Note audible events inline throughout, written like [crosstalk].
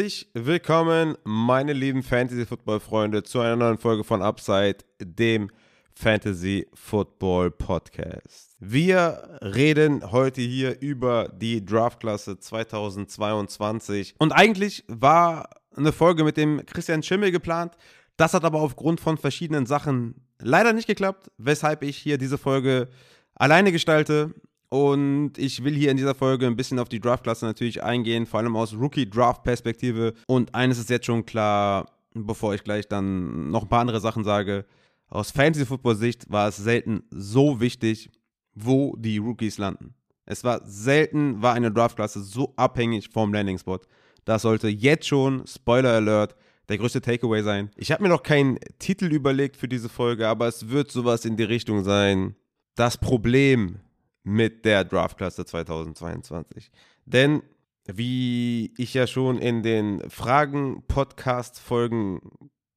Herzlich willkommen, meine lieben Fantasy-Football-Freunde, zu einer neuen Folge von Upside, dem Fantasy Football Podcast. Wir reden heute hier über die Draftklasse 2022 und eigentlich war eine Folge mit dem Christian Schimmel geplant. Das hat aber aufgrund von verschiedenen Sachen leider nicht geklappt, weshalb ich hier diese Folge alleine gestalte. Und ich will hier in dieser Folge ein bisschen auf die Draftklasse natürlich eingehen, vor allem aus Rookie-Draft-Perspektive. Und eines ist jetzt schon klar, bevor ich gleich dann noch ein paar andere Sachen sage. Aus Fantasy-Football-Sicht war es selten so wichtig, wo die Rookies landen. Es war selten, war eine Draftklasse so abhängig vom Landing-Spot. Das sollte jetzt schon, Spoiler Alert, der größte Takeaway sein. Ich habe mir noch keinen Titel überlegt für diese Folge, aber es wird sowas in die Richtung sein. Das Problem mit der Draftklasse 2022. Denn wie ich ja schon in den Fragen-Podcast-Folgen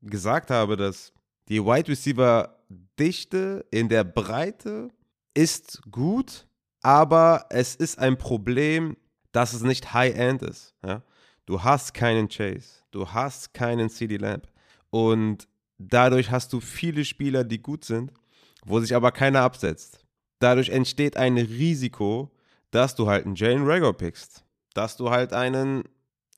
gesagt habe, dass die Wide Receiver-Dichte in der Breite ist gut, aber es ist ein Problem, dass es nicht High-End ist. Ja? Du hast keinen Chase, du hast keinen CD Lamp und dadurch hast du viele Spieler, die gut sind, wo sich aber keiner absetzt. Dadurch entsteht ein Risiko, dass du halt einen Jalen Rager pickst, dass du halt einen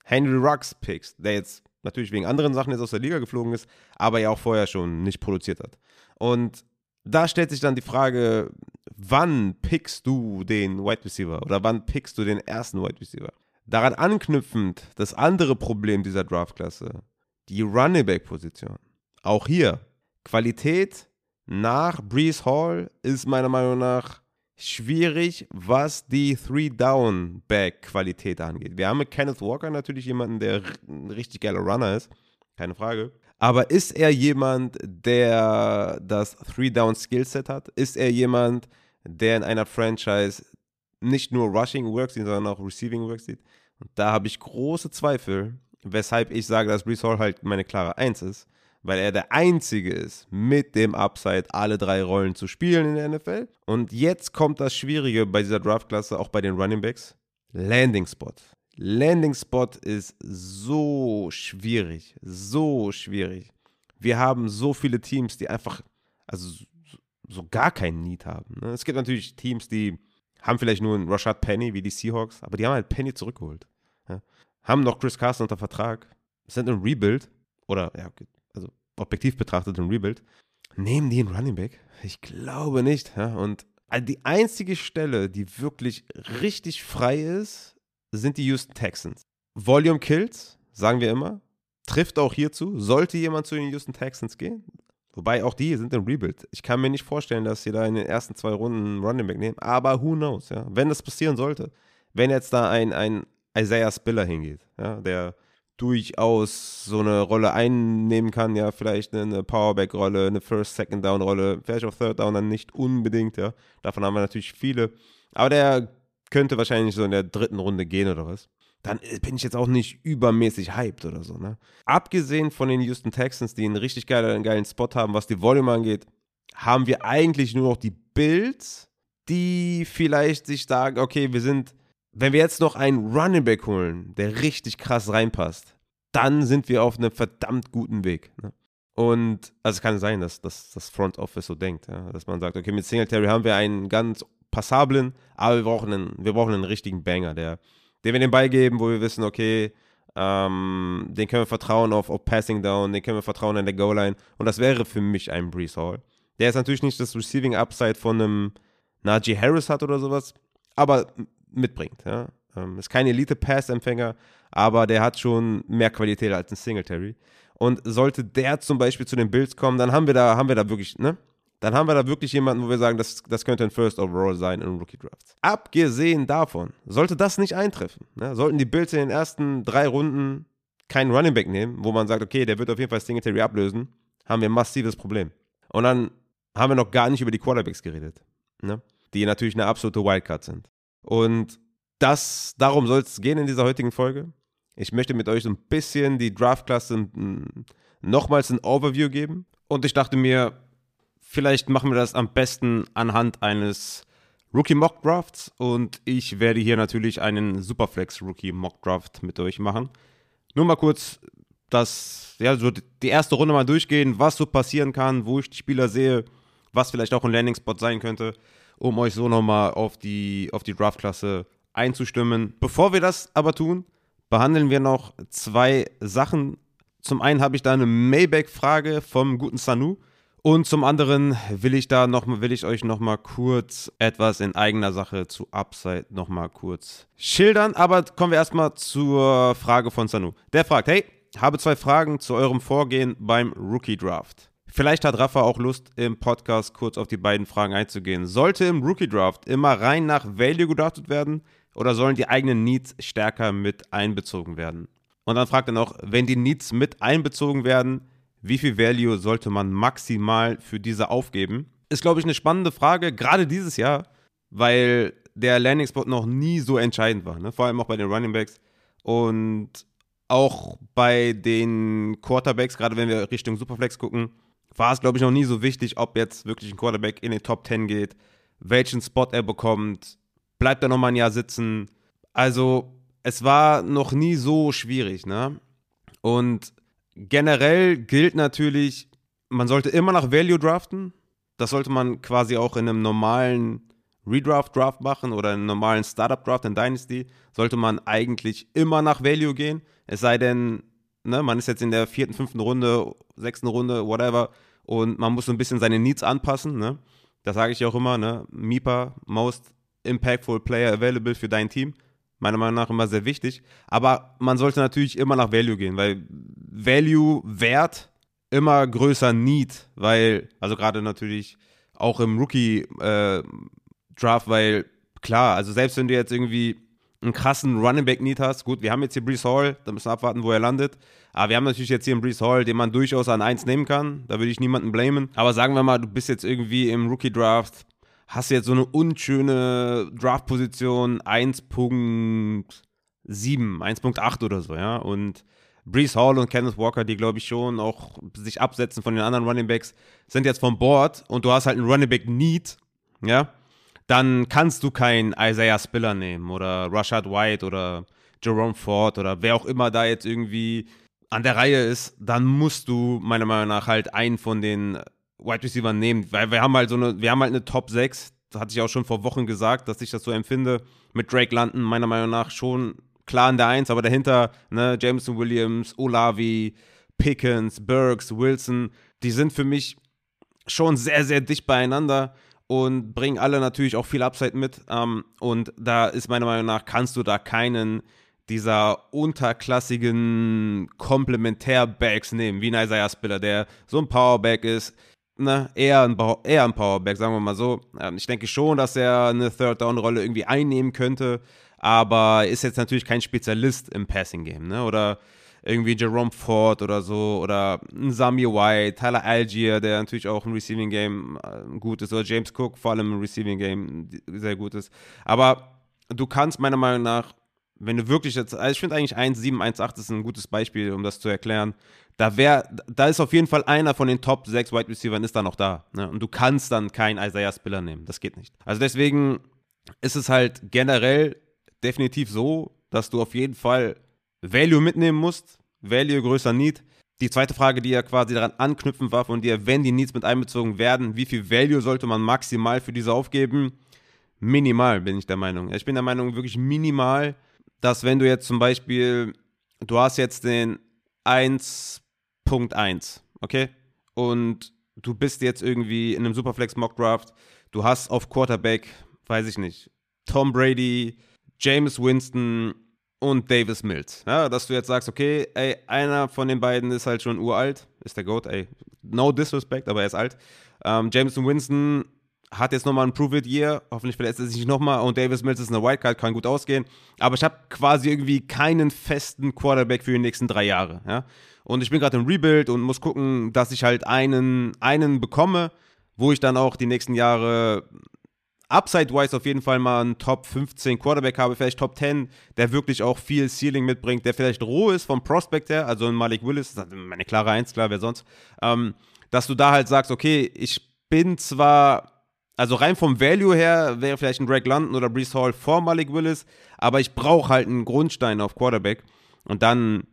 Henry Rux pickst, der jetzt natürlich wegen anderen Sachen jetzt aus der Liga geflogen ist, aber ja auch vorher schon nicht produziert hat. Und da stellt sich dann die Frage, wann pickst du den Wide Receiver oder wann pickst du den ersten Wide Receiver? Daran anknüpfend, das andere Problem dieser Draftklasse, die Running Back Position. Auch hier, Qualität nach Brees Hall ist meiner Meinung nach schwierig, was die Three-Down-Back-Qualität angeht. Wir haben mit Kenneth Walker natürlich jemanden, der ein richtig geiler Runner ist, keine Frage. Aber ist er jemand, der das Three-Down-Skillset hat? Ist er jemand, der in einer Franchise nicht nur Rushing Work sieht, sondern auch Receiving Work sieht? Und da habe ich große Zweifel, weshalb ich sage, dass Brees Hall halt meine klare Eins ist weil er der Einzige ist mit dem Upside, alle drei Rollen zu spielen in der NFL. Und jetzt kommt das Schwierige bei dieser Draftklasse, auch bei den Running Backs. Landing Spot. Landing Spot ist so schwierig, so schwierig. Wir haben so viele Teams, die einfach, also so gar keinen Need haben. Ne? Es gibt natürlich Teams, die haben vielleicht nur einen Rashad Penny wie die Seahawks, aber die haben halt Penny zurückgeholt. Haben noch Chris Carson unter Vertrag, sind ein Rebuild oder ja, also objektiv betrachtet ein Rebuild, nehmen die einen Running Back? Ich glaube nicht. Ja? Und die einzige Stelle, die wirklich richtig frei ist, sind die Houston Texans. Volume Kills, sagen wir immer, trifft auch hierzu. Sollte jemand zu den Houston Texans gehen? Wobei auch die sind ein Rebuild. Ich kann mir nicht vorstellen, dass sie da in den ersten zwei Runden einen Running Back nehmen. Aber who knows, ja? Wenn das passieren sollte. Wenn jetzt da ein, ein Isaiah Spiller hingeht, ja, der durchaus so eine Rolle einnehmen kann, ja, vielleicht eine Powerback-Rolle, eine First, Second Down-Rolle, vielleicht auch Third Down dann nicht unbedingt, ja. Davon haben wir natürlich viele. Aber der könnte wahrscheinlich so in der dritten Runde gehen oder was. Dann bin ich jetzt auch nicht übermäßig hyped oder so, ne? Abgesehen von den Houston Texans, die einen richtig geilen, geilen Spot haben, was die Volume angeht, haben wir eigentlich nur noch die Bills, die vielleicht sich sagen, okay, wir sind wenn wir jetzt noch einen Running Back holen, der richtig krass reinpasst, dann sind wir auf einem verdammt guten Weg. Ne? Und also es kann sein, dass, dass das Front Office so denkt, ja? dass man sagt, okay, mit Singletary haben wir einen ganz passablen, aber wir brauchen einen, wir brauchen einen richtigen Banger, der, den wir den Ball geben, wo wir wissen, okay, ähm, den können wir vertrauen auf, auf Passing Down, den können wir vertrauen an der Goal-Line. Und das wäre für mich ein Brees Hall. Der ist natürlich nicht das Receiving Upside von einem Najee Harris hat oder sowas, aber mitbringt. Ja? Ähm, ist kein Elite-Pass-Empfänger, aber der hat schon mehr Qualität als ein Singletary. Und sollte der zum Beispiel zu den Bills kommen, dann haben wir da, haben wir da wirklich, ne? Dann haben wir da wirklich jemanden, wo wir sagen, das, das könnte ein First Overall sein in Rookie Drafts. Abgesehen davon, sollte das nicht eintreffen, ne? sollten die Bills in den ersten drei Runden keinen Running Back nehmen, wo man sagt, okay, der wird auf jeden Fall Singletary ablösen, haben wir ein massives Problem. Und dann haben wir noch gar nicht über die Quarterbacks geredet, ne? die natürlich eine absolute Wildcard sind. Und das, darum soll es gehen in dieser heutigen Folge. Ich möchte mit euch so ein bisschen die Draftklasse nochmals ein Overview geben. Und ich dachte mir, vielleicht machen wir das am besten anhand eines Rookie Mock Drafts und ich werde hier natürlich einen Superflex Rookie Mock Draft mit euch machen. Nur mal kurz das, ja, so die erste Runde mal durchgehen, was so passieren kann, wo ich die Spieler sehe, was vielleicht auch ein Landing-Spot sein könnte, um euch so nochmal auf die, auf die Draftklasse einzustimmen. Bevor wir das aber tun, behandeln wir noch zwei Sachen. Zum einen habe ich da eine Maybach-Frage vom guten Sanu. Und zum anderen will ich da noch will ich euch noch mal kurz etwas in eigener Sache zu Upside noch mal kurz schildern. Aber kommen wir erstmal zur Frage von Sanu. Der fragt: Hey, habe zwei Fragen zu eurem Vorgehen beim Rookie Draft. Vielleicht hat Rafa auch Lust, im Podcast kurz auf die beiden Fragen einzugehen. Sollte im Rookie Draft immer rein nach Value gedraftet werden oder sollen die eigenen Needs stärker mit einbezogen werden? Und dann fragt er noch, wenn die Needs mit einbezogen werden, wie viel Value sollte man maximal für diese aufgeben? Ist, glaube ich, eine spannende Frage, gerade dieses Jahr, weil der Landing Spot noch nie so entscheidend war. Ne? Vor allem auch bei den Running Backs. Und auch bei den Quarterbacks, gerade wenn wir Richtung Superflex gucken, war es, glaube ich, noch nie so wichtig, ob jetzt wirklich ein Quarterback in den Top 10 geht, welchen Spot er bekommt, bleibt er nochmal ein Jahr sitzen. Also, es war noch nie so schwierig, ne? Und generell gilt natürlich, man sollte immer nach Value draften. Das sollte man quasi auch in einem normalen Redraft-Draft machen oder in einem normalen Startup-Draft in Dynasty. Sollte man eigentlich immer nach Value gehen. Es sei denn, ne, man ist jetzt in der vierten, fünften Runde, sechsten Runde, whatever, und man muss so ein bisschen seine Needs anpassen. Ne? Das sage ich auch immer, ne? MIPA, Most Impactful Player Available für dein Team. Meiner Meinung nach immer sehr wichtig. Aber man sollte natürlich immer nach Value gehen, weil Value, Wert, immer größer Need, weil, also gerade natürlich auch im Rookie-Draft, äh, weil klar, also selbst wenn du jetzt irgendwie einen krassen Running Back Need hast. Gut, wir haben jetzt hier Brees Hall, da müssen wir abwarten, wo er landet. Aber wir haben natürlich jetzt hier einen Brees Hall, den man durchaus an 1 nehmen kann. Da würde ich niemanden blamen. Aber sagen wir mal, du bist jetzt irgendwie im Rookie Draft, hast jetzt so eine unschöne Draft-Position 1.7, 1.8 oder so, ja. Und Brees Hall und Kenneth Walker, die glaube ich schon auch sich absetzen von den anderen Running Backs, sind jetzt vom Board und du hast halt einen Running Back Need, ja dann kannst du keinen Isaiah Spiller nehmen oder Rashad White oder Jerome Ford oder wer auch immer da jetzt irgendwie an der Reihe ist, dann musst du meiner Meinung nach halt einen von den Wide Receivers nehmen, weil wir haben halt so eine, wir haben halt eine Top 6, das hatte ich auch schon vor Wochen gesagt, dass ich das so empfinde, mit Drake London meiner Meinung nach schon klar in der 1, aber dahinter, ne, Jameson Williams, Olavi, Pickens, Burks, Wilson, die sind für mich schon sehr, sehr dicht beieinander und bringen alle natürlich auch viel Upside mit. Ähm, und da ist meiner Meinung nach, kannst du da keinen dieser unterklassigen Komplementär-Bags nehmen, wie ein Isaiah Spiller, der so ein Powerback ist. Ne, eher ein, eher ein Powerback, sagen wir mal so. Ähm, ich denke schon, dass er eine Third-Down-Rolle irgendwie einnehmen könnte, aber ist jetzt natürlich kein Spezialist im Passing-Game. Ne? Oder irgendwie Jerome Ford oder so oder ein Sami White, Tyler Algier, der natürlich auch im Receiving Game äh, gut ist, oder James Cook vor allem im Receiving Game sehr gut ist. Aber du kannst meiner Meinung nach, wenn du wirklich jetzt, also ich finde eigentlich 1,7, 1,8 ist ein gutes Beispiel, um das zu erklären. Da wäre, da ist auf jeden Fall einer von den Top 6 Wide Receivers ist da noch da. Ne? Und du kannst dann keinen Isaiah Spiller nehmen. Das geht nicht. Also deswegen ist es halt generell definitiv so, dass du auf jeden Fall Value mitnehmen musst. Value größer Need. Die zweite Frage, die ja quasi daran anknüpfen war von dir, wenn die Needs mit einbezogen werden, wie viel Value sollte man maximal für diese aufgeben? Minimal, bin ich der Meinung. Ich bin der Meinung, wirklich minimal, dass wenn du jetzt zum Beispiel, du hast jetzt den 1.1, okay? Und du bist jetzt irgendwie in einem Superflex Mock Draft, du hast auf Quarterback, weiß ich nicht, Tom Brady, James Winston, und Davis Mills. Ja, dass du jetzt sagst, okay, ey, einer von den beiden ist halt schon uralt, ist der Goat, ey, no disrespect, aber er ist alt. Ähm, Jameson Winston hat jetzt nochmal ein Prove-It-Year, hoffentlich verletzt er sich nicht nochmal und Davis Mills ist eine Wildcard, kann gut ausgehen. Aber ich habe quasi irgendwie keinen festen Quarterback für die nächsten drei Jahre. Ja? Und ich bin gerade im Rebuild und muss gucken, dass ich halt einen, einen bekomme, wo ich dann auch die nächsten Jahre Upside-wise auf jeden Fall mal einen Top 15 Quarterback habe, vielleicht Top 10, der wirklich auch viel Ceiling mitbringt, der vielleicht roh ist vom Prospect her, also ein Malik Willis, ist meine klare Eins, klar, wer sonst, ähm, dass du da halt sagst, okay, ich bin zwar Also rein vom Value her wäre vielleicht ein Greg London oder Brees Hall vor Malik Willis, aber ich brauche halt einen Grundstein auf Quarterback. Und dann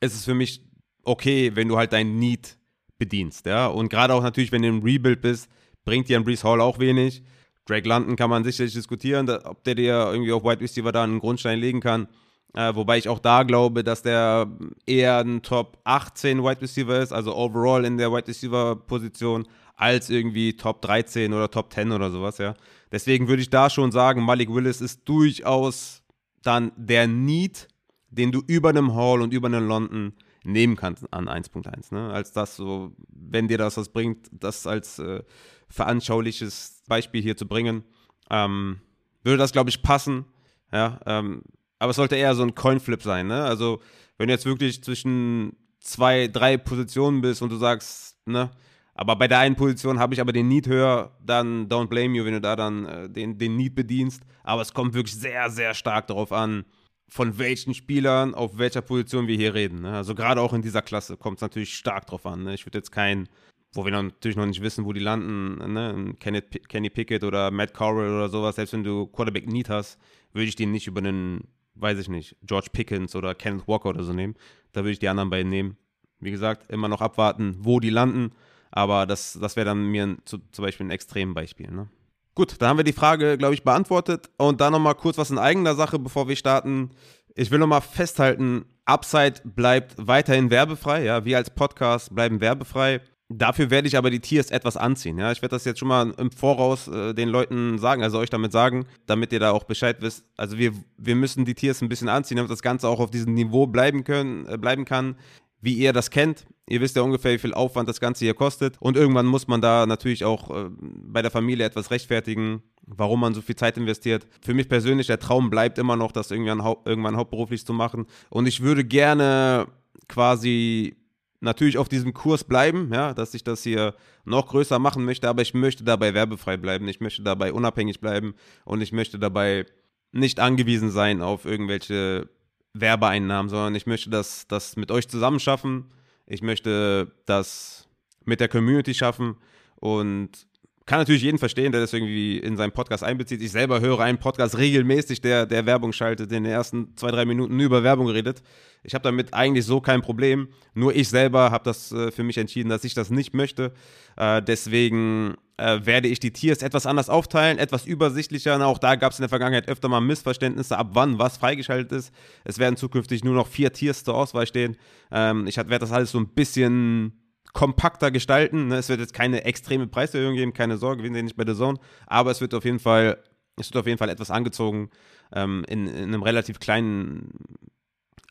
ist es für mich okay, wenn du halt dein Need bedienst, ja. Und gerade auch natürlich, wenn du im Rebuild bist, bringt dir ein Brees Hall auch wenig. Drake London kann man sicherlich diskutieren, ob der dir irgendwie auf Wide Receiver da einen Grundstein legen kann. Äh, wobei ich auch da glaube, dass der eher ein Top 18 Wide Receiver ist, also overall in der Wide Receiver Position, als irgendwie Top 13 oder Top 10 oder sowas, ja. Deswegen würde ich da schon sagen, Malik Willis ist durchaus dann der Need, den du über einem Hall und über einem London nehmen kannst an 1.1. Ne? Als das so, wenn dir das was bringt, das als äh, veranschauliches Beispiel hier zu bringen, ähm, würde das, glaube ich, passen. Ja, ähm, aber es sollte eher so ein Coinflip sein. Ne? Also, wenn du jetzt wirklich zwischen zwei, drei Positionen bist und du sagst, ne, aber bei der einen Position habe ich aber den Need höher, dann don't blame you, wenn du da dann äh, den, den Need bedienst. Aber es kommt wirklich sehr, sehr stark darauf an, von welchen Spielern auf welcher Position wir hier reden. Ne? Also gerade auch in dieser Klasse kommt es natürlich stark drauf an. Ne? Ich würde jetzt kein, wo wir natürlich noch nicht wissen, wo die landen, ne? Kenny Pickett oder Matt Corral oder sowas, selbst wenn du Quarterback Need hast, würde ich den nicht über einen, weiß ich nicht, George Pickens oder Kenneth Walker oder so nehmen. Da würde ich die anderen beiden nehmen. Wie gesagt, immer noch abwarten, wo die landen. Aber das, das wäre dann mir ein, zu, zum Beispiel ein Extrembeispiel. Ne? Gut, dann haben wir die Frage, glaube ich, beantwortet. Und dann nochmal kurz was in eigener Sache, bevor wir starten. Ich will nochmal festhalten, Upside bleibt weiterhin werbefrei. Ja, wir als Podcast bleiben werbefrei. Dafür werde ich aber die Tiers etwas anziehen. Ja, ich werde das jetzt schon mal im Voraus äh, den Leuten sagen, also euch damit sagen, damit ihr da auch Bescheid wisst. Also wir, wir müssen die Tiers ein bisschen anziehen, damit das Ganze auch auf diesem Niveau bleiben können, äh, bleiben kann wie ihr das kennt. Ihr wisst ja ungefähr, wie viel Aufwand das Ganze hier kostet. Und irgendwann muss man da natürlich auch äh, bei der Familie etwas rechtfertigen, warum man so viel Zeit investiert. Für mich persönlich, der Traum bleibt immer noch, das irgendwann, hau irgendwann hauptberuflich zu machen. Und ich würde gerne quasi natürlich auf diesem Kurs bleiben, ja, dass ich das hier noch größer machen möchte, aber ich möchte dabei werbefrei bleiben, ich möchte dabei unabhängig bleiben und ich möchte dabei nicht angewiesen sein auf irgendwelche Werbeeinnahmen, sondern ich möchte das, das mit euch zusammen schaffen. Ich möchte das mit der Community schaffen und kann natürlich jeden verstehen, der das irgendwie in seinen Podcast einbezieht. Ich selber höre einen Podcast regelmäßig, der, der Werbung schaltet, in den ersten zwei, drei Minuten über Werbung redet. Ich habe damit eigentlich so kein Problem. Nur ich selber habe das äh, für mich entschieden, dass ich das nicht möchte. Äh, deswegen äh, werde ich die Tiers etwas anders aufteilen, etwas übersichtlicher. Auch da gab es in der Vergangenheit öfter mal Missverständnisse, ab wann was freigeschaltet ist. Es werden zukünftig nur noch vier Tiers zur Auswahl stehen. Ähm, ich werde das alles so ein bisschen kompakter gestalten. Ne? Es wird jetzt keine extreme Preiserhöhung geben, keine Sorge, wir sind nicht bei der Zone, aber es wird auf jeden Fall, es wird auf jeden Fall etwas angezogen ähm, in, in, einem relativ kleinen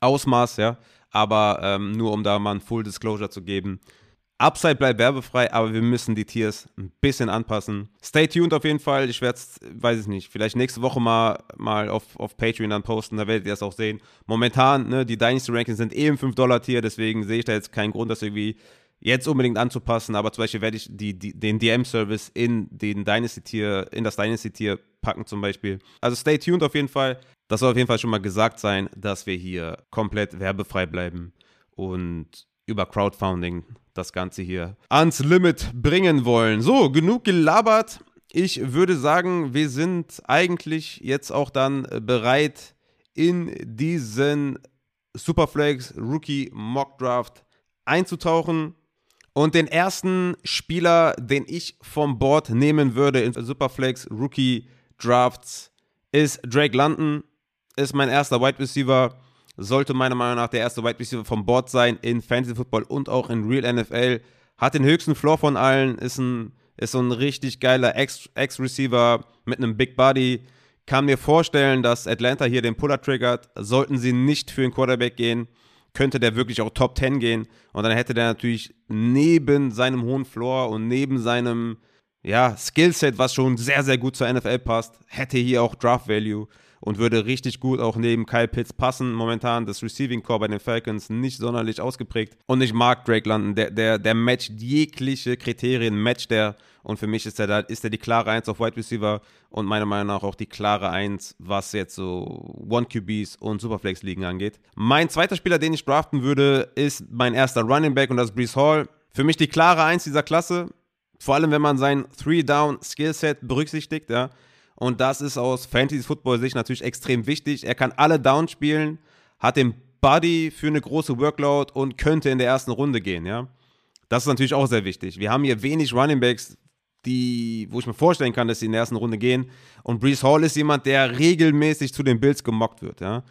Ausmaß, ja. Aber ähm, nur um da mal ein Full Disclosure zu geben. Upside bleibt werbefrei, aber wir müssen die Tiers ein bisschen anpassen. Stay tuned auf jeden Fall. Ich werde es, weiß ich nicht, vielleicht nächste Woche mal, mal auf, auf Patreon dann posten, da werdet ihr es auch sehen. Momentan, ne, die Dynasty Rankings sind eh im 5-Dollar-Tier, deswegen sehe ich da jetzt keinen Grund, das irgendwie jetzt unbedingt anzupassen, aber zum Beispiel werde ich die, die, den DM-Service in den Dynasty-Tier, in das Dynasty-Tier packen zum Beispiel. Also stay tuned auf jeden Fall. Das soll auf jeden Fall schon mal gesagt sein, dass wir hier komplett werbefrei bleiben und über Crowdfunding das Ganze hier ans Limit bringen wollen. So, genug gelabert. Ich würde sagen, wir sind eigentlich jetzt auch dann bereit in diesen Superflex Rookie Mock Draft einzutauchen. Und den ersten Spieler, den ich vom Board nehmen würde in Superflex Rookie Drafts, ist Drake London. Ist mein erster Wide Receiver. Sollte meiner Meinung nach der erste Wide Receiver vom Board sein in Fantasy Football und auch in Real NFL. Hat den höchsten Floor von allen. Ist, ein, ist so ein richtig geiler Ex-Receiver mit einem Big Body. Kann mir vorstellen, dass Atlanta hier den Puller triggert. Sollten sie nicht für den Quarterback gehen könnte der wirklich auch Top 10 gehen. Und dann hätte der natürlich neben seinem hohen Floor und neben seinem ja, Skillset, was schon sehr, sehr gut zur NFL passt, hätte hier auch Draft Value und würde richtig gut auch neben Kyle Pitts passen. Momentan das Receiving Core bei den Falcons nicht sonderlich ausgeprägt. Und ich mag Drake London. Der, der, der matcht jegliche Kriterien, matcht der. Und für mich ist er da, ist er die klare 1 auf Wide Receiver und meiner Meinung nach auch die klare 1, was jetzt so One QBs und Superflex Ligen angeht. Mein zweiter Spieler, den ich draften würde, ist mein erster Running Back und das ist Brees Hall. Für mich die klare 1 dieser Klasse Vor allem, wenn man sein Three-Down-Skillset berücksichtigt, ja. Und das ist aus Fantasy-Football-Sicht natürlich extrem wichtig. Er kann alle Downs spielen, hat den Body für eine große Workload und könnte in der ersten Runde gehen, ja. Das ist natürlich auch sehr wichtig. Wir haben hier wenig Running Backs, die, wo ich mir vorstellen kann, dass sie in der ersten Runde gehen. Und Brees Hall ist jemand, der regelmäßig zu den Bills gemockt wird, ja.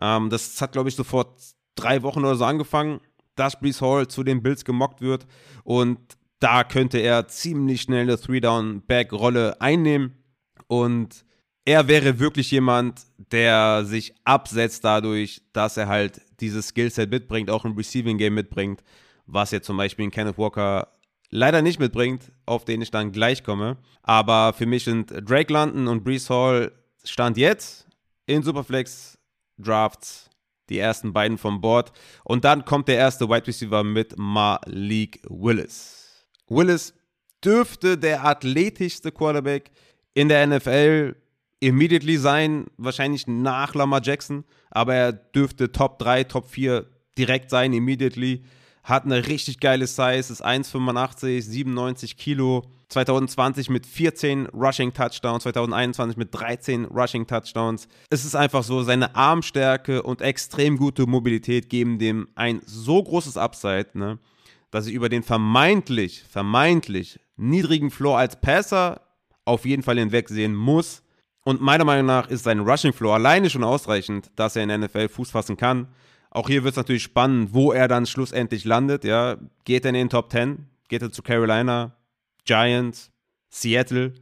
Ähm, das hat, glaube ich, so vor drei Wochen oder so angefangen, dass Brees Hall zu den Bills gemockt wird. Und da könnte er ziemlich schnell eine Three-Down-Back-Rolle einnehmen. Und er wäre wirklich jemand, der sich absetzt dadurch, dass er halt dieses Skillset mitbringt, auch im Receiving Game mitbringt, was jetzt zum Beispiel in Kenneth Walker leider nicht mitbringt, auf den ich dann gleich komme. Aber für mich sind Drake London und Brees Hall Stand jetzt in Superflex Drafts die ersten beiden vom Board. Und dann kommt der erste Wide Receiver mit Malik Willis. Willis dürfte der athletischste Quarterback in der NFL immediately sein, wahrscheinlich nach Lamar Jackson, aber er dürfte Top 3, Top 4 direkt sein, immediately. Hat eine richtig geile Size, ist 1,85, 97 Kilo. 2020 mit 14 Rushing Touchdowns, 2021 mit 13 Rushing Touchdowns. Es ist einfach so, seine Armstärke und extrem gute Mobilität geben dem ein so großes Upside, ne, dass ich über den vermeintlich, vermeintlich niedrigen Floor als Passer auf jeden Fall hinwegsehen muss. Und meiner Meinung nach ist sein Rushing Floor alleine schon ausreichend, dass er in der NFL Fuß fassen kann. Auch hier wird es natürlich spannend, wo er dann schlussendlich landet. Ja. Geht er in den Top 10? Geht er zu Carolina, Giants, Seattle?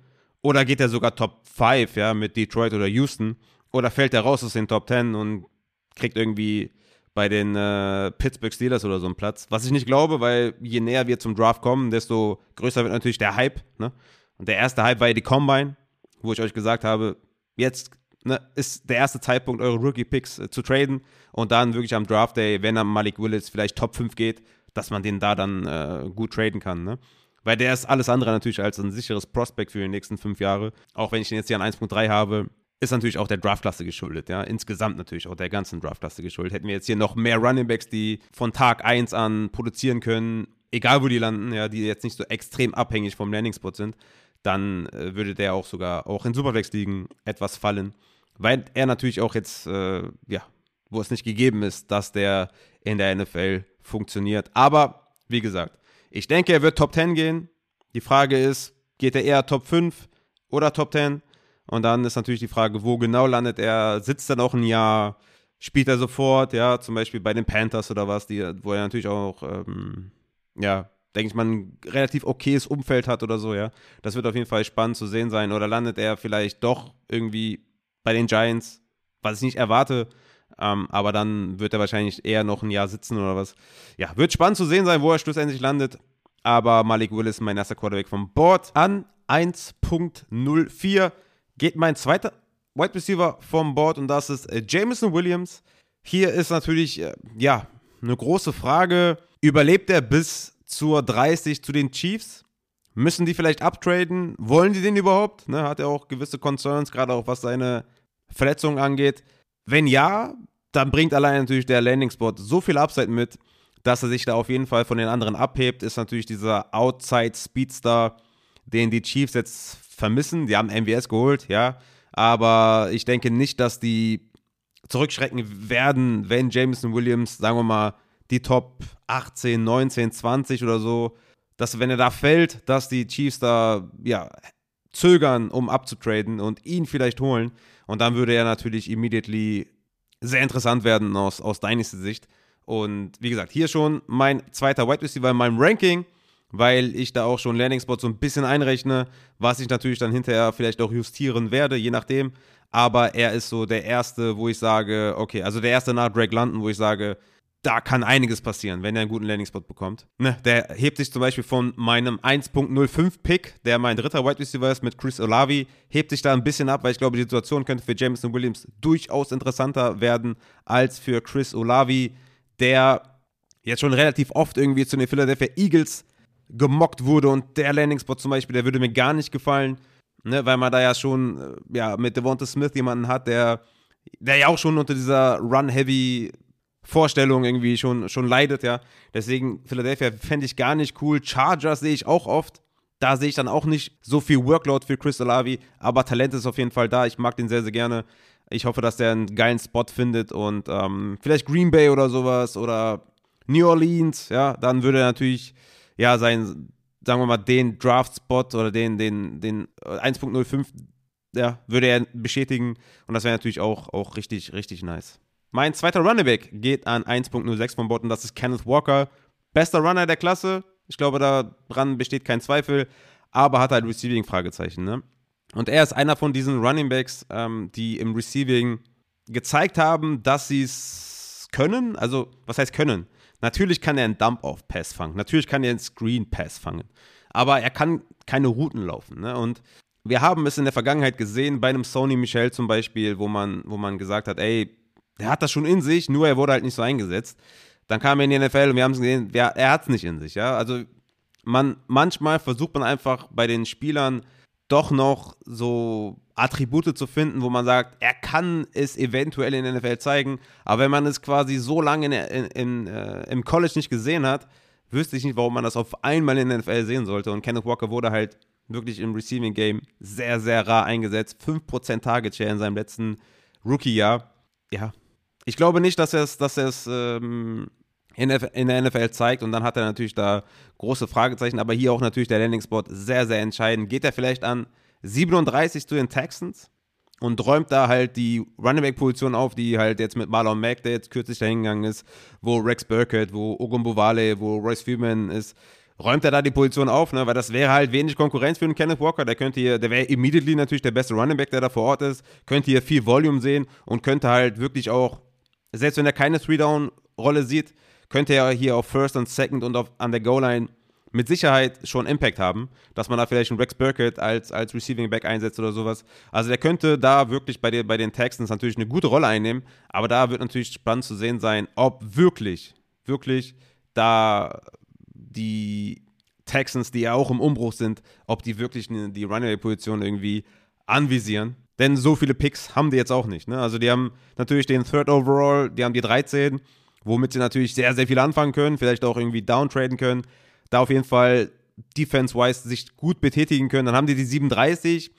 Oder geht er sogar Top 5 ja, mit Detroit oder Houston? Oder fällt er raus aus den Top 10 und kriegt irgendwie bei den äh, Pittsburgh Steelers oder so einen Platz? Was ich nicht glaube, weil je näher wir zum Draft kommen, desto größer wird natürlich der Hype. Ne? Und der erste Hype war ja die Combine, wo ich euch gesagt habe, jetzt ne, ist der erste Zeitpunkt, eure Rookie-Picks äh, zu traden und dann wirklich am Draft Day, wenn dann Malik Willis vielleicht Top 5 geht, dass man den da dann äh, gut traden kann. Ne? Weil der ist alles andere natürlich als ein sicheres Prospect für die nächsten fünf Jahre. Auch wenn ich den jetzt hier an 1.3 habe, ist natürlich auch der Draftklasse geschuldet, ja. Insgesamt natürlich auch der ganzen Draftklasse geschuldet. Hätten wir jetzt hier noch mehr Runningbacks, die von Tag 1 an produzieren können, egal wo die landen, ja, die jetzt nicht so extrem abhängig vom Landing-Spot sind, dann äh, würde der auch sogar auch in Superflex-Ligen etwas fallen, weil er natürlich auch jetzt, äh, ja, wo es nicht gegeben ist, dass der in der NFL funktioniert. Aber wie gesagt, ich denke, er wird Top 10 gehen. Die Frage ist, geht er eher Top 5 oder Top 10? Und dann ist natürlich die Frage, wo genau landet er? Sitzt er noch ein Jahr? Spielt er sofort? Ja, zum Beispiel bei den Panthers oder was, die, wo er natürlich auch, ähm, ja, denke ich mal, ein relativ okayes Umfeld hat oder so, ja. Das wird auf jeden Fall spannend zu sehen sein. Oder landet er vielleicht doch irgendwie bei den Giants, was ich nicht erwarte. Ähm, aber dann wird er wahrscheinlich eher noch ein Jahr sitzen oder was. Ja, wird spannend zu sehen sein, wo er schlussendlich landet. Aber Malik Willis, mein erster Quarterback vom Board, an 1.04 geht mein zweiter Wide Receiver vom Board und das ist äh, Jameson Williams. Hier ist natürlich, äh, ja, eine große Frage. Überlebt er bis zur 30 zu den Chiefs. Müssen die vielleicht uptraden? Wollen die den überhaupt? Ne, hat er auch gewisse Concerns, gerade auch was seine Verletzungen angeht. Wenn ja, dann bringt allein natürlich der Landing-Spot so viel Upside mit, dass er sich da auf jeden Fall von den anderen abhebt. Ist natürlich dieser Outside-Speedstar, den die Chiefs jetzt vermissen. Die haben MWS geholt, ja. Aber ich denke nicht, dass die zurückschrecken werden, wenn Jameson Williams, sagen wir mal, die Top 18, 19, 20 oder so, dass wenn er da fällt, dass die Chiefs da ja zögern, um abzutraden und ihn vielleicht holen. Und dann würde er natürlich immediately sehr interessant werden aus, aus Dynasty-Sicht. Und wie gesagt, hier schon mein zweiter Wide Receiver in meinem Ranking, weil ich da auch schon Landing Spot so ein bisschen einrechne, was ich natürlich dann hinterher vielleicht auch justieren werde, je nachdem. Aber er ist so der erste, wo ich sage, okay, also der erste nach Drake London, wo ich sage, da kann einiges passieren, wenn er einen guten Landing-Spot bekommt. Ne, der hebt sich zum Beispiel von meinem 1.05-Pick, der mein dritter Wide Receiver ist, mit Chris Olavi, hebt sich da ein bisschen ab, weil ich glaube, die Situation könnte für Jameson Williams durchaus interessanter werden als für Chris Olavi, der jetzt schon relativ oft irgendwie zu den Philadelphia Eagles gemockt wurde und der Landing-Spot zum Beispiel, der würde mir gar nicht gefallen, ne, weil man da ja schon äh, ja, mit Devonta Smith jemanden hat, der, der ja auch schon unter dieser Run-Heavy Vorstellung irgendwie schon, schon leidet, ja. Deswegen Philadelphia fände ich gar nicht cool. Chargers sehe ich auch oft. Da sehe ich dann auch nicht so viel Workload für Chris Olavi, aber Talent ist auf jeden Fall da. Ich mag den sehr, sehr gerne. Ich hoffe, dass der einen geilen Spot findet und ähm, vielleicht Green Bay oder sowas oder New Orleans, ja, dann würde er natürlich, ja, sein, sagen wir mal, den Draft-Spot oder den, den, den 1.05, ja, würde er bestätigen und das wäre natürlich auch, auch richtig, richtig nice. Mein zweiter Running Back geht an 1.06 vom Bot und das ist Kenneth Walker. Bester Runner der Klasse. Ich glaube, daran besteht kein Zweifel, aber hat halt Receiving-Fragezeichen, ne? Und er ist einer von diesen Running Backs, ähm, die im Receiving gezeigt haben, dass sie es können. Also, was heißt können? Natürlich kann er einen Dump-Off-Pass fangen. Natürlich kann er einen Screen-Pass fangen. Aber er kann keine Routen laufen. Ne? Und wir haben es in der Vergangenheit gesehen, bei einem Sony Michel zum Beispiel, wo man, wo man gesagt hat, ey, der hat das schon in sich, nur er wurde halt nicht so eingesetzt. Dann kam er in die NFL und wir haben es gesehen, ja, er hat es nicht in sich. Ja? Also man, manchmal versucht man einfach bei den Spielern doch noch so Attribute zu finden, wo man sagt, er kann es eventuell in der NFL zeigen, aber wenn man es quasi so lange in, in, in, äh, im College nicht gesehen hat, wüsste ich nicht, warum man das auf einmal in der NFL sehen sollte. Und Kenneth Walker wurde halt wirklich im Receiving Game sehr, sehr rar eingesetzt. 5% Target Share in seinem letzten Rookie-Jahr. Ja, ich glaube nicht, dass er es dass ähm, in, der NFL zeigt und dann hat er natürlich da große Fragezeichen, aber hier auch natürlich der Landing-Spot sehr, sehr entscheidend. Geht er vielleicht an 37 zu den Texans und räumt da halt die Running Back Position auf, die halt jetzt mit Marlon Mack, der jetzt kürzlich dahingegangen ist, wo Rex Burkett, wo Ogumbowale, wo Royce Freeman ist, räumt er da die Position auf, ne? weil das wäre halt wenig Konkurrenz für einen Kenneth Walker. Der könnte hier, der wäre immediately natürlich der beste Running Back, der da vor Ort ist, könnte hier viel Volume sehen und könnte halt wirklich auch, selbst wenn er keine Three-Down-Rolle sieht, könnte er hier auf First und Second und auf, an der Goal-Line mit Sicherheit schon Impact haben, dass man da vielleicht einen Rex Burkett als, als Receiving Back einsetzt oder sowas. Also der könnte da wirklich bei, der, bei den Texans natürlich eine gute Rolle einnehmen, aber da wird natürlich spannend zu sehen sein, ob wirklich, wirklich da die Texans, die ja auch im Umbruch sind, ob die wirklich die Runaway-Position irgendwie anvisieren. Denn so viele Picks haben die jetzt auch nicht. Ne? Also die haben natürlich den Third Overall, die haben die 13, womit sie natürlich sehr, sehr viel anfangen können, vielleicht auch irgendwie downtraden können da auf jeden Fall defense-wise sich gut betätigen können. Dann haben die die 37,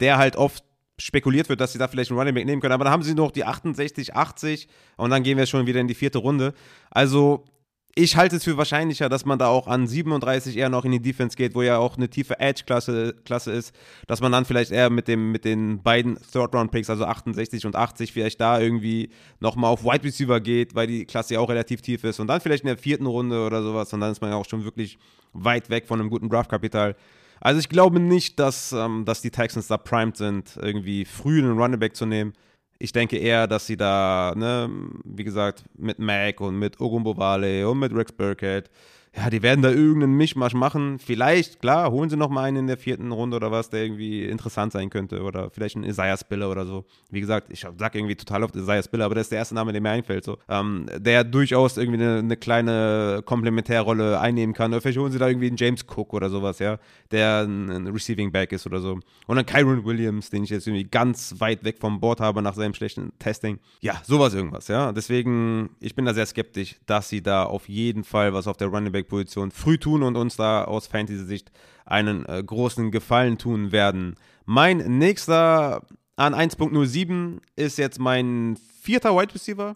der halt oft spekuliert wird, dass sie da vielleicht einen Running Back nehmen können. Aber dann haben sie noch die 68, 80 und dann gehen wir schon wieder in die vierte Runde. Also ich halte es für wahrscheinlicher, dass man da auch an 37 eher noch in die Defense geht, wo ja auch eine tiefe Edge-Klasse Klasse ist, dass man dann vielleicht eher mit, dem, mit den beiden Third-Round-Picks, also 68 und 80, vielleicht da irgendwie nochmal auf Wide Receiver geht, weil die Klasse ja auch relativ tief ist und dann vielleicht in der vierten Runde oder sowas und dann ist man ja auch schon wirklich weit weg von einem guten Draft-Kapital. Also ich glaube nicht, dass, ähm, dass die Texans da primed sind, irgendwie früh einen Running Back zu nehmen. Ich denke eher, dass sie da, ne, wie gesagt, mit Mac und mit Ogumbowale und mit Rex Burkett ja, die werden da irgendeinen Mischmasch machen. Vielleicht, klar, holen sie noch mal einen in der vierten Runde oder was, der irgendwie interessant sein könnte. Oder vielleicht ein Isaiah Spiller oder so. Wie gesagt, ich sag irgendwie total oft Isaiah Spiller, aber der ist der erste Name, der mir einfällt. So. Ähm, der durchaus irgendwie eine, eine, kleine Komplementärrolle einnehmen kann. Oder vielleicht holen sie da irgendwie einen James Cook oder sowas, ja, der ein, ein Receiving Back ist oder so. Und dann Kyron Williams, den ich jetzt irgendwie ganz weit weg vom Board habe nach seinem schlechten Testing. Ja, sowas irgendwas, ja. Deswegen, ich bin da sehr skeptisch, dass sie da auf jeden Fall was auf der Running Back Quarterback-Position früh tun und uns da aus Fantasy-Sicht einen äh, großen Gefallen tun werden. Mein nächster an 1.07 ist jetzt mein vierter Wide Receiver.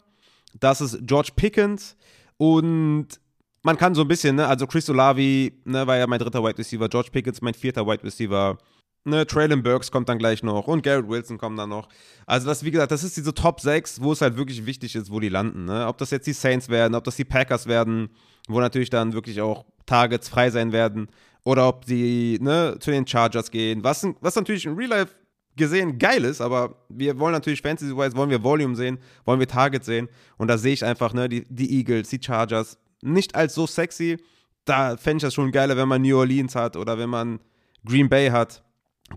Das ist George Pickens. Und man kann so ein bisschen, ne, also Chris Olavi ne, war ja mein dritter Wide Receiver, George Pickens mein vierter Wide Receiver. Ne, Traylon Burks kommt dann gleich noch und Garrett Wilson kommt dann noch. Also das, wie gesagt, das ist diese Top 6, wo es halt wirklich wichtig ist, wo die landen. Ne? Ob das jetzt die Saints werden, ob das die Packers werden, wo natürlich dann wirklich auch Targets frei sein werden. Oder ob sie ne, zu den Chargers gehen, was, was natürlich in Real Life gesehen geil ist, aber wir wollen natürlich Fantasy-wise, wollen wir Volume sehen, wollen wir Targets sehen. Und da sehe ich einfach ne, die, die Eagles, die Chargers nicht als so sexy. Da fände ich das schon geiler, wenn man New Orleans hat oder wenn man Green Bay hat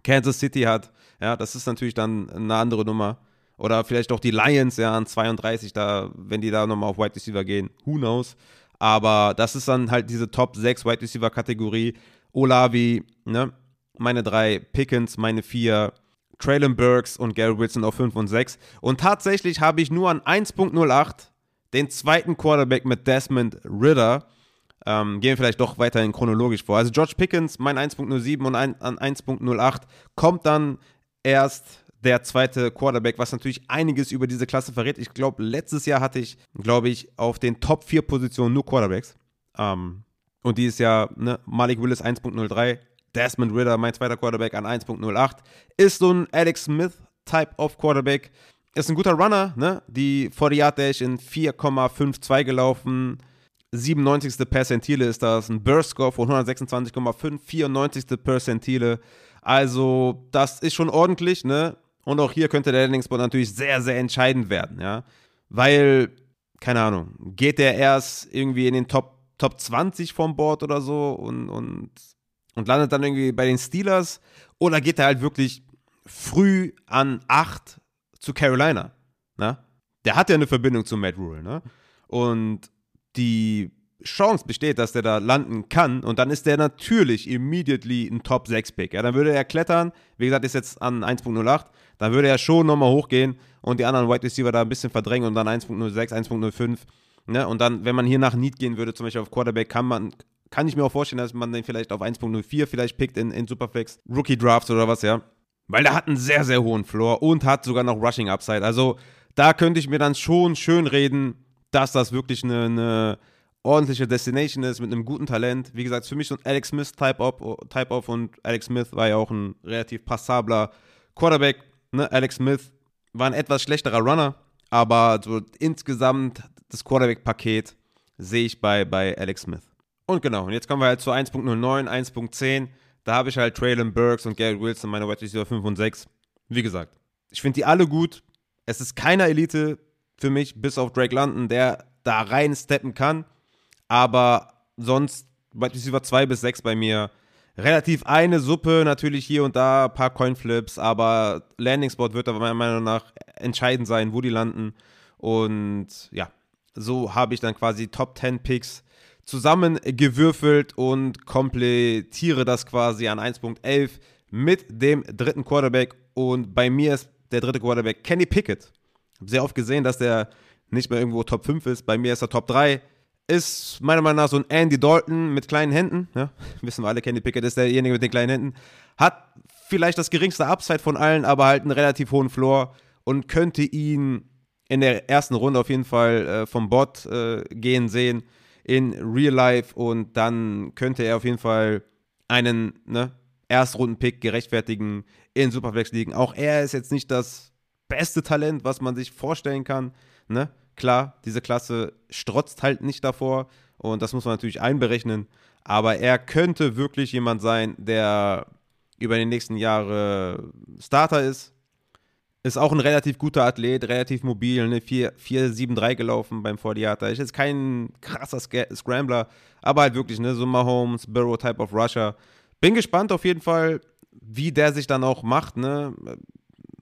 Kansas City hat. Ja, das ist natürlich dann eine andere Nummer. Oder vielleicht auch die Lions, ja, an 32, da, wenn die da nochmal auf Wide Receiver gehen, who knows. Aber das ist dann halt diese Top 6 Wide Receiver Kategorie. Olavi, ne, meine drei, Pickens, meine vier, Traylon Burks und Gary Wilson auf 5 und 6. Und tatsächlich habe ich nur an 1.08 den zweiten Quarterback mit Desmond Ritter Ähm, gehen wir vielleicht doch weiterhin chronologisch vor. Also George Pickens, mein 1.07 und ein, an 1.08, kommt dann erst der zweite Quarterback, was natürlich einiges über diese Klasse verrät. Ich glaube, letztes Jahr hatte ich, glaube ich, auf den Top 4 Positionen nur Quarterbacks. Ähm, und dieses Jahr ne, Malik Willis 1.03, Desmond Ritter, mein zweiter Quarterback, an 1.08. Ist so ein Alex Smith Type of Quarterback. Ist ein guter Runner, ne? Die 40 Yard Dash in 4,52 gelaufen. 97. Percentile ist das, ein Burst Score von 126,5, 94. Percentile. Also, das ist schon ordentlich, ne? Und auch hier könnte der Landing-Spot natürlich sehr, sehr entscheidend werden, ja. Weil, keine Ahnung, geht der erst irgendwie in den Top, Top 20 vom Board oder so und, und, und landet dann irgendwie bei den Steelers oder geht er halt wirklich früh an 8 zu Carolina, ne? Der hat ja eine Verbindung zu Matt Rule, ne? Und die Chance besteht, dass der da landen kann und dann ist der natürlich immediately ein Top 6 Pick. Ja, dann würde er klettern, wie gesagt, ist jetzt an 1.08, dann würde er schon nochmal hochgehen und die anderen Wide Receiver da ein bisschen verdrängen und dann 1.06, 1.05. Ne? Und dann, wenn man hier nach Need gehen würde, zum Beispiel auf Quarterback, kann man, kann ich mir auch vorstellen, dass man den vielleicht auf 1.04 vielleicht pickt in, in Superflex, Rookie Drafts oder was, ja. Weil der hat einen sehr, sehr hohen Floor und hat sogar noch Rushing Upside. Also da könnte ich mir dann schon schön reden, dass das wirklich eine, eine ordentliche Destination ist mit einem guten Talent. Wie gesagt, für mich so ein Alex Smith Type-Off Type -off und Alex Smith war ja auch ein relativ passabler Quarterback. Ne? Alex Smith war ein etwas schlechterer Runner, aber so insgesamt das Quarterback-Paket sehe ich bei, bei Alex Smith. Und genau, und jetzt kommen wir halt zu 1.09, 1.10. Da habe ich halt Traylon Burks und Gary Wilson, meine Wide Receiver 5 und 6. Wie gesagt, ich finde die alle gut. Es ist keiner Elite für mich, bis auf Drake London, der da rein steppen kann. Aber sonst Wide Receiver 2 bis 6 bei mir. Relativ eine Suppe, natürlich hier und da ein paar Coinflips, aber Landing Spot wird aber meiner Meinung nach entscheidend sein, wo die landen. Und ja, so habe ich dann quasi Top 10 Picks zusammengewürfelt und komplettiere das quasi an 1.11 mit dem dritten Quarterback. Und bei mir ist der dritte Quarterback Kenny Pickett. Ich habe sehr oft gesehen, dass der nicht mehr irgendwo Top 5 ist. Bei mir ist er Top 3 ist meiner Meinung nach so ein Andy Dalton mit kleinen Händen. Ja, [laughs] wissen wir alle, Kenny Pickett ist derjenige mit den kleinen Händen. Hat vielleicht das geringste Upside von allen, aber halt einen relativ hohen Floor und könnte ihn in der ersten Runde auf jeden Fall äh, vom Bot äh, gehen sehen in Real Life und dann könnte er auf jeden Fall einen ne, Erstrunden-Pick gerechtfertigen in Superflex ligen. Auch er ist jetzt nicht das beste Talent, was man sich vorstellen kann. Ne? Klar, diese Klasse strotzt halt nicht davor und das muss man natürlich einberechnen. Aber er könnte wirklich jemand sein, der über die nächsten Jahre Starter ist. Ist auch ein relativ guter Athlet, relativ mobil, ne? 4-7-3 gelaufen beim Fordiata. Ist jetzt kein krasser Scrambler, aber halt wirklich, ne, so Mahomes, Burrow Type of Rusher. Bin gespannt auf jeden Fall, wie der sich dann auch macht, ne?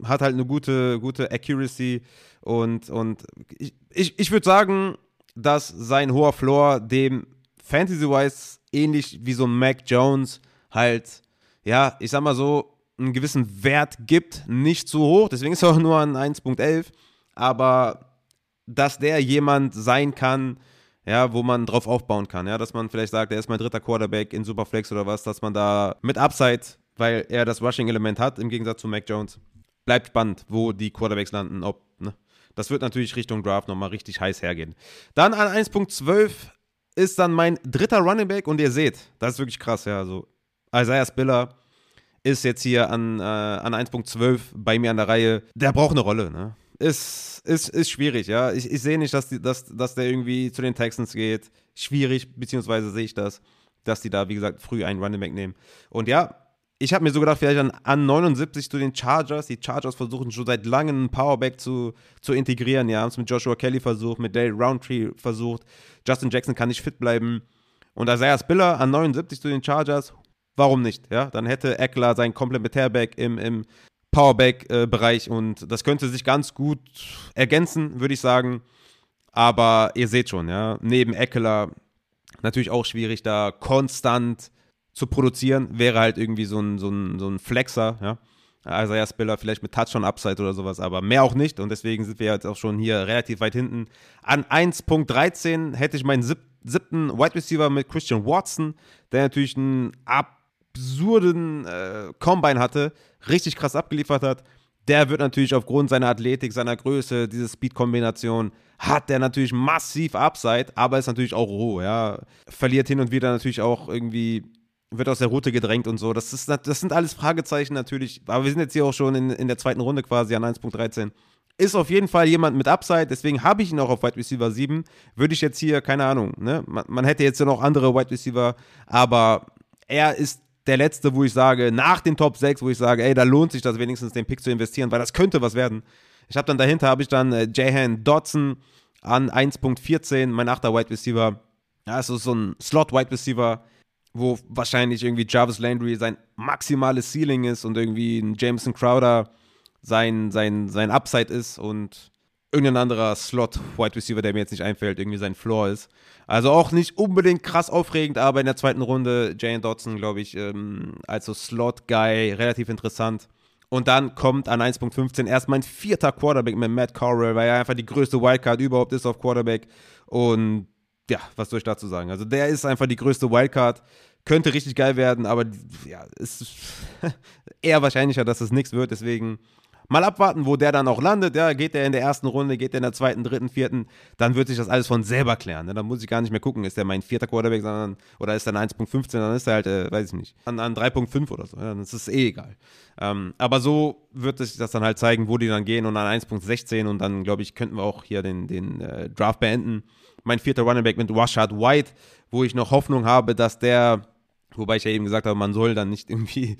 Hat halt eine gute, gute Accuracy und, und ich, ich, ich würde sagen, dass sein hoher Floor dem Fantasy-wise ähnlich wie so Mac Jones halt, ja, ich sag mal so, einen gewissen Wert gibt, nicht zu hoch, deswegen ist er auch nur an 1.11, aber dass der jemand sein kann, ja, wo man drauf aufbauen kann, ja, dass man vielleicht sagt, er ist mein dritter Quarterback in Superflex oder was, dass man da mit Upside, weil er das Rushing-Element hat, im Gegensatz zu Mac Jones, bleibt spannend, wo die Quarterbacks landen, ob, ne, das wird natürlich Richtung Draft nochmal richtig heiß hergehen. Dann an 1.12 ist dann mein dritter Running Back und ihr seht, das ist wirklich krass, ja. Also Isaiah Spiller ist jetzt hier an, äh, an 1.12 bei mir an der Reihe. Der braucht eine Rolle, ne? Ist, ist, ist schwierig, ja. Ich, ich sehe nicht, dass, die, dass, dass der irgendwie zu den Texans geht. Schwierig, beziehungsweise sehe ich das, dass die da, wie gesagt, früh einen Running Back nehmen. Und ja, ich habe mir so gedacht, vielleicht an, an 79 zu den Chargers. Die Chargers versuchen schon seit langem einen Powerback zu, zu integrieren. Ja, haben es mit Joshua Kelly versucht, mit Dale Roundtree versucht. Justin Jackson kann nicht fit bleiben. Und Isaiah Spiller an 79 zu den Chargers. Warum nicht? Ja, dann hätte Eckler sein Komplementärback im, im Powerback-Bereich und das könnte sich ganz gut ergänzen, würde ich sagen. Aber ihr seht schon, ja, neben Eckler natürlich auch schwierig, da konstant zu produzieren, wäre halt irgendwie so ein, so ein, so ein Flexer, ja. Isaiah Spiller vielleicht mit Touchdown-Upside oder sowas, aber mehr auch nicht und deswegen sind wir jetzt auch schon hier relativ weit hinten. An 1.13 hätte ich meinen siebten Wide Receiver mit Christian Watson, der natürlich einen absurden äh, Combine hatte, richtig krass abgeliefert hat. Der wird natürlich aufgrund seiner Athletik, seiner Größe, diese Speed-Kombination, hat der natürlich massiv Upside, aber ist natürlich auch roh, ja. Verliert hin und wieder natürlich auch irgendwie, wird aus der Route gedrängt und so. Das, ist, das sind alles Fragezeichen natürlich, aber wir sind jetzt hier auch schon in, in der zweiten Runde quasi an 1.13. Ist auf jeden Fall jemand mit Upside, deswegen habe ich ihn auch auf Wide Receiver 7. Würde ich jetzt hier, keine Ahnung, ne? man, man hätte jetzt ja noch andere Wide Receiver, aber er ist der letzte, wo ich sage, nach den Top 6, wo ich sage, ey, da lohnt sich das wenigstens, den Pick zu investieren, weil das könnte was werden. Ich habe dann dahinter, habe ich dann äh, Jahan Dodson an 1.14, mein achter Wide Receiver. Ja, es ist so ein Slot-Wide Receiver, wo wahrscheinlich irgendwie Jarvis Landry sein maximales Ceiling ist und irgendwie ein Jameson Crowder sein, sein, sein Upside ist und irgendein anderer Slot-Wide Receiver, der mir jetzt nicht einfällt, irgendwie sein Floor ist. Also auch nicht unbedingt krass aufregend, aber in der zweiten Runde Jane Dodson, glaube ich, ähm, als so Slot-Guy relativ interessant. Und dann kommt an 1.15 erst mein vierter Quarterback mit Matt Corral, weil er einfach die größte Wildcard überhaupt ist auf Quarterback. Und ja, was soll ich dazu sagen? Also der ist einfach die größte Wildcard. Könnte richtig geil werden, aber ja, es ist [laughs] eher wahrscheinlicher, dass es nichts wird. Deswegen Mal abwarten, wo der dann auch landet. Ja, geht der in der ersten Runde, geht der in der zweiten, dritten, vierten, dann wird sich das alles von selber klären. Ne? Dann muss ich gar nicht mehr gucken, ist der mein vierter Quarterback, sondern, oder ist ein 1.15, dann ist er halt, äh, weiß ich nicht, an, an 3.5 oder so. Ja, das ist eh egal. Ähm, aber so wird sich das dann halt zeigen, wo die dann gehen und an 1.16 und dann, glaube ich, könnten wir auch hier den, den äh, Draft beenden. Mein vierter Running Back mit Rashad White, wo ich noch Hoffnung habe, dass der Wobei ich ja eben gesagt habe, man soll dann nicht irgendwie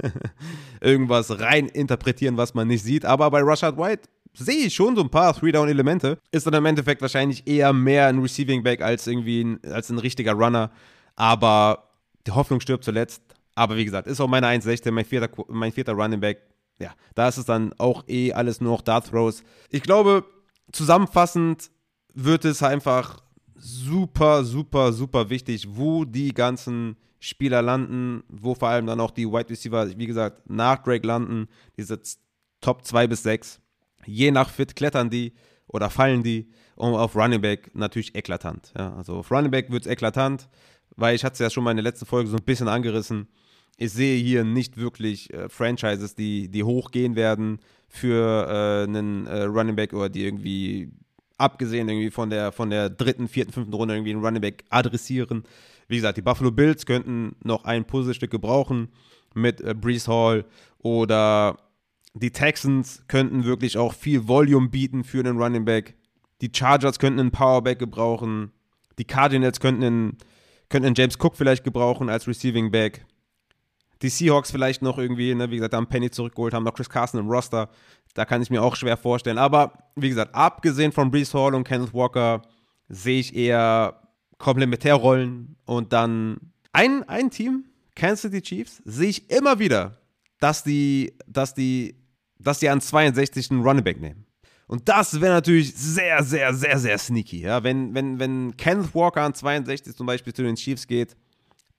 [laughs] irgendwas rein interpretieren, was man nicht sieht. Aber bei Rashad White sehe ich schon so ein paar Three-Down-Elemente. Ist dann im Endeffekt wahrscheinlich eher mehr ein Receiving Back als irgendwie ein, als ein richtiger Runner. Aber die Hoffnung stirbt zuletzt. Aber wie gesagt, ist auch meine 1,16, mein vierter, mein vierter Running Back. Ja, da ist es dann auch eh alles nur noch Dart Throws. Ich glaube, zusammenfassend wird es einfach super, super, super wichtig, wo die ganzen Spieler landen, wo vor allem dann auch die Wide Receiver, wie gesagt, nach Drake landen, diese Top 2 bis 6. Je nach Fit klettern die oder fallen die und auf Running Back natürlich eklatant. Ja, also auf Running Back wird es eklatant, weil ich hatte es ja schon mal in der letzten Folge so ein bisschen angerissen. Ich sehe hier nicht wirklich äh, Franchises, die, die hochgehen werden für äh, einen äh, Running Back oder die irgendwie abgesehen irgendwie von der, von der dritten, vierten, fünften Runde irgendwie einen Running Back adressieren. Wie gesagt, die Buffalo Bills könnten noch ein Puzzlestück gebrauchen mit äh, Brees Hall oder die Texans könnten wirklich auch viel Volume bieten für einen Running Back. Die Chargers könnten einen Powerback gebrauchen. Die Cardinals könnten einen, könnten einen James Cook vielleicht gebrauchen als Receiving Back. Die Seahawks vielleicht noch irgendwie, ne, wie gesagt, haben Penny zurückgeholt, haben noch Chris Carson im Roster. Da kann ich mir auch schwer vorstellen. Aber wie gesagt, abgesehen von Brees Hall und Kenneth Walker sehe ich eher Komplementärrollen und dann ein, ein Team, Kansas City Chiefs, sehe ich immer wieder, dass die, dass die, dass die an 62 einen Running Back nehmen. Und das wäre natürlich sehr, sehr, sehr, sehr sneaky. Ja? Wenn, wenn, wenn Kenneth Walker an 62 zum Beispiel zu den Chiefs geht,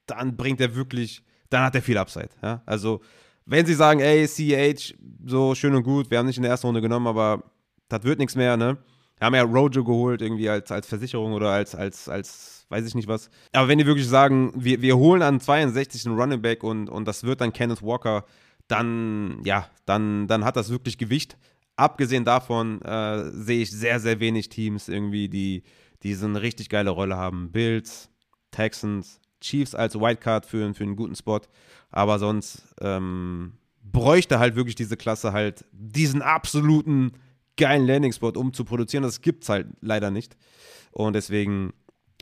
dann bringt er wirklich, dann hat er viel Upside. Ja? Also wenn sie sagen, ey, CH, so schön und gut, wir haben nicht in der ersten Runde genommen, aber das wird nichts mehr, ne? Wir haben ja Rojo geholt, irgendwie als, als Versicherung oder als, als, als, weiß ich nicht was. Aber wenn die wirklich sagen, wir, wir holen an 62 einen Running Back und, und das wird dann Kenneth Walker, dann, ja, dann, dann hat das wirklich Gewicht. Abgesehen davon äh, sehe ich sehr, sehr wenig Teams irgendwie, die, die so eine richtig geile Rolle haben. Bills, Texans, Chiefs als Wildcard für, für einen guten Spot. Aber sonst ähm, bräuchte halt wirklich diese Klasse halt diesen absoluten geilen Landing-Spot, um zu produzieren. Das gibt es halt leider nicht. Und deswegen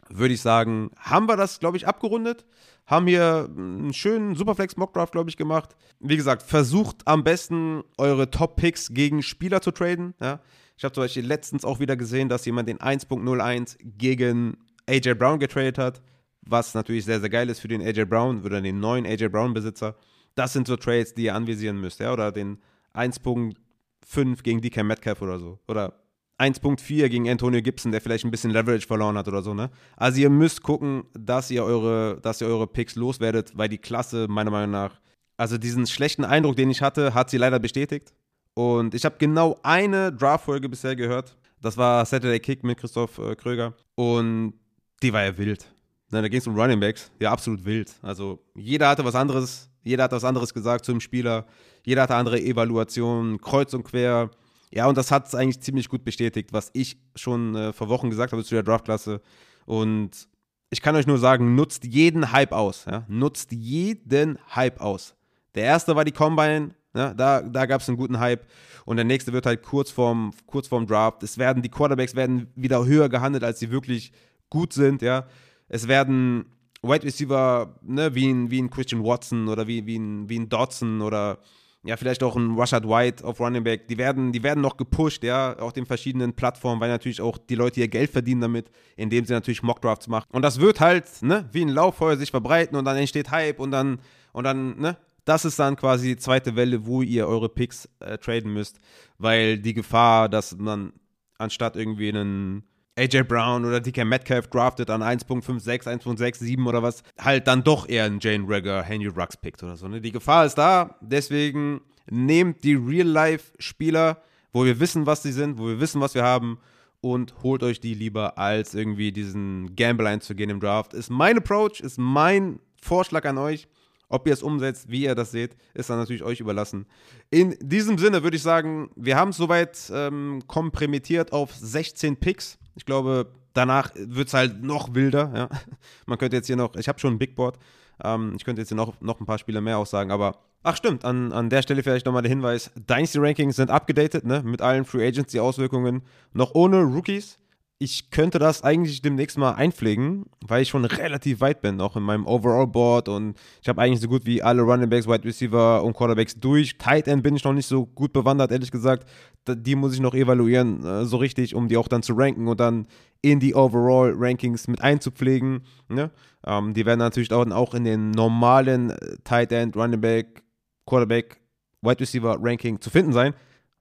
würde ich sagen, haben wir das, glaube ich, abgerundet. Haben hier einen schönen Superflex Mockdraft, glaube ich, gemacht. Wie gesagt, versucht am besten eure Top-Picks gegen Spieler zu traden. Ja? Ich habe zum Beispiel letztens auch wieder gesehen, dass jemand den 1.01 gegen AJ Brown getradet hat was natürlich sehr, sehr geil ist für den AJ Brown oder den neuen AJ Brown-Besitzer. Das sind so Trades, die ihr anvisieren müsst, ja, oder den 1.5 gegen DK Metcalf oder so. Oder 1.4 gegen Antonio Gibson, der vielleicht ein bisschen Leverage verloren hat oder so, ne? Also ihr müsst gucken, dass ihr eure, dass ihr eure Picks loswerdet, weil die Klasse meiner Meinung nach, also diesen schlechten Eindruck, den ich hatte, hat sie leider bestätigt. Und ich habe genau eine Draft-Folge bisher gehört. Das war Saturday Kick mit Christoph äh, Kröger. Und die war ja wild. Na, da ging es um Running Backs, ja, absolut wild. Also jeder hatte was anderes, jeder hat was anderes gesagt zum Spieler, jeder hatte andere Evaluationen, kreuz und quer. Ja, und das hat es eigentlich ziemlich gut bestätigt, was ich schon äh, vor Wochen gesagt habe zu der Draftklasse. Und ich kann euch nur sagen, nutzt jeden Hype aus. Ja? Nutzt jeden Hype aus. Der erste war die Combine, ja? da, da gab es einen guten Hype. Und der nächste wird halt kurz vorm, kurz vorm Draft. Es werden, die Quarterbacks werden wieder höher gehandelt, als sie wirklich gut sind, ja. Es werden Wide Receiver, ne, wie ein, wie ein Christian Watson oder wie, wie, ein, wie ein Dodson oder ja, vielleicht auch ein Rashad White auf Running Back, die werden, die werden noch gepusht, ja, auf den verschiedenen Plattformen, weil natürlich auch die Leute ihr Geld verdienen damit, indem sie natürlich Mockdrafts machen. Und das wird halt, ne, wie ein Lauffeuer sich verbreiten und dann entsteht Hype und dann, und dann, ne, das ist dann quasi die zweite Welle, wo ihr eure Picks äh, traden müsst, weil die Gefahr, dass man anstatt irgendwie einen AJ Brown oder DK Metcalf draftet an 1.56, 1.67 oder was, halt dann doch eher einen Jane Rager, Henry Rux pickt oder so. Ne? Die Gefahr ist da, deswegen nehmt die Real-Life-Spieler, wo wir wissen, was sie sind, wo wir wissen, was wir haben und holt euch die lieber, als irgendwie diesen Gamble einzugehen im Draft. Ist mein Approach, ist mein Vorschlag an euch. Ob ihr es umsetzt, wie ihr das seht, ist dann natürlich euch überlassen. In diesem Sinne würde ich sagen, wir haben es soweit ähm, komprimiert auf 16 Picks. Ich glaube, danach wird es halt noch wilder. Ja? [laughs] Man könnte jetzt hier noch, ich habe schon ein Big Board, ähm, ich könnte jetzt hier noch, noch ein paar Spiele mehr aussagen, aber ach stimmt, an, an der Stelle vielleicht nochmal der Hinweis, Dynasty Rankings sind abgedatet, ne? mit allen Free Agency Auswirkungen, noch ohne Rookies ich könnte das eigentlich demnächst mal einpflegen, weil ich schon relativ weit bin, auch in meinem Overall-Board und ich habe eigentlich so gut wie alle Running Backs, Wide Receiver und Quarterbacks durch. Tight End bin ich noch nicht so gut bewandert, ehrlich gesagt. Die muss ich noch evaluieren, äh, so richtig, um die auch dann zu ranken und dann in die Overall-Rankings mit einzupflegen. Ne? Ähm, die werden natürlich auch in den normalen äh, Tight End, Running Back, Quarterback, Wide Receiver Ranking zu finden sein.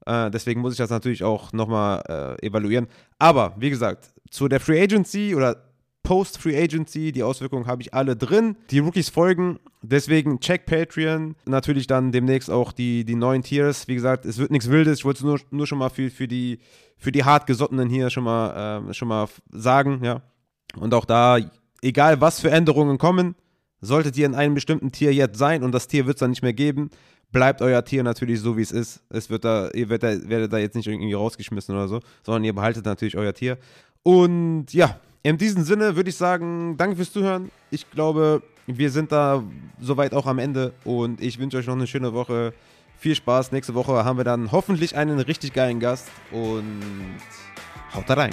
Äh, deswegen muss ich das natürlich auch nochmal äh, evaluieren. Aber wie gesagt, zu der Free Agency oder Post-Free Agency, die Auswirkungen habe ich alle drin. Die Rookies folgen, deswegen check Patreon. Natürlich dann demnächst auch die, die neuen Tiers. Wie gesagt, es wird nichts Wildes. Ich wollte es nur, nur schon mal für, für, die, für die Hartgesottenen hier schon mal, äh, schon mal sagen. Ja. Und auch da, egal was für Änderungen kommen, solltet ihr in einem bestimmten Tier jetzt sein und das Tier wird es dann nicht mehr geben, bleibt euer Tier natürlich so, wie es ist. Es wird da, ihr werdet da, werdet da jetzt nicht irgendwie rausgeschmissen oder so, sondern ihr behaltet natürlich euer Tier. Und ja, in diesem Sinne würde ich sagen, danke fürs Zuhören. Ich glaube, wir sind da soweit auch am Ende und ich wünsche euch noch eine schöne Woche. Viel Spaß. Nächste Woche haben wir dann hoffentlich einen richtig geilen Gast und haut da rein.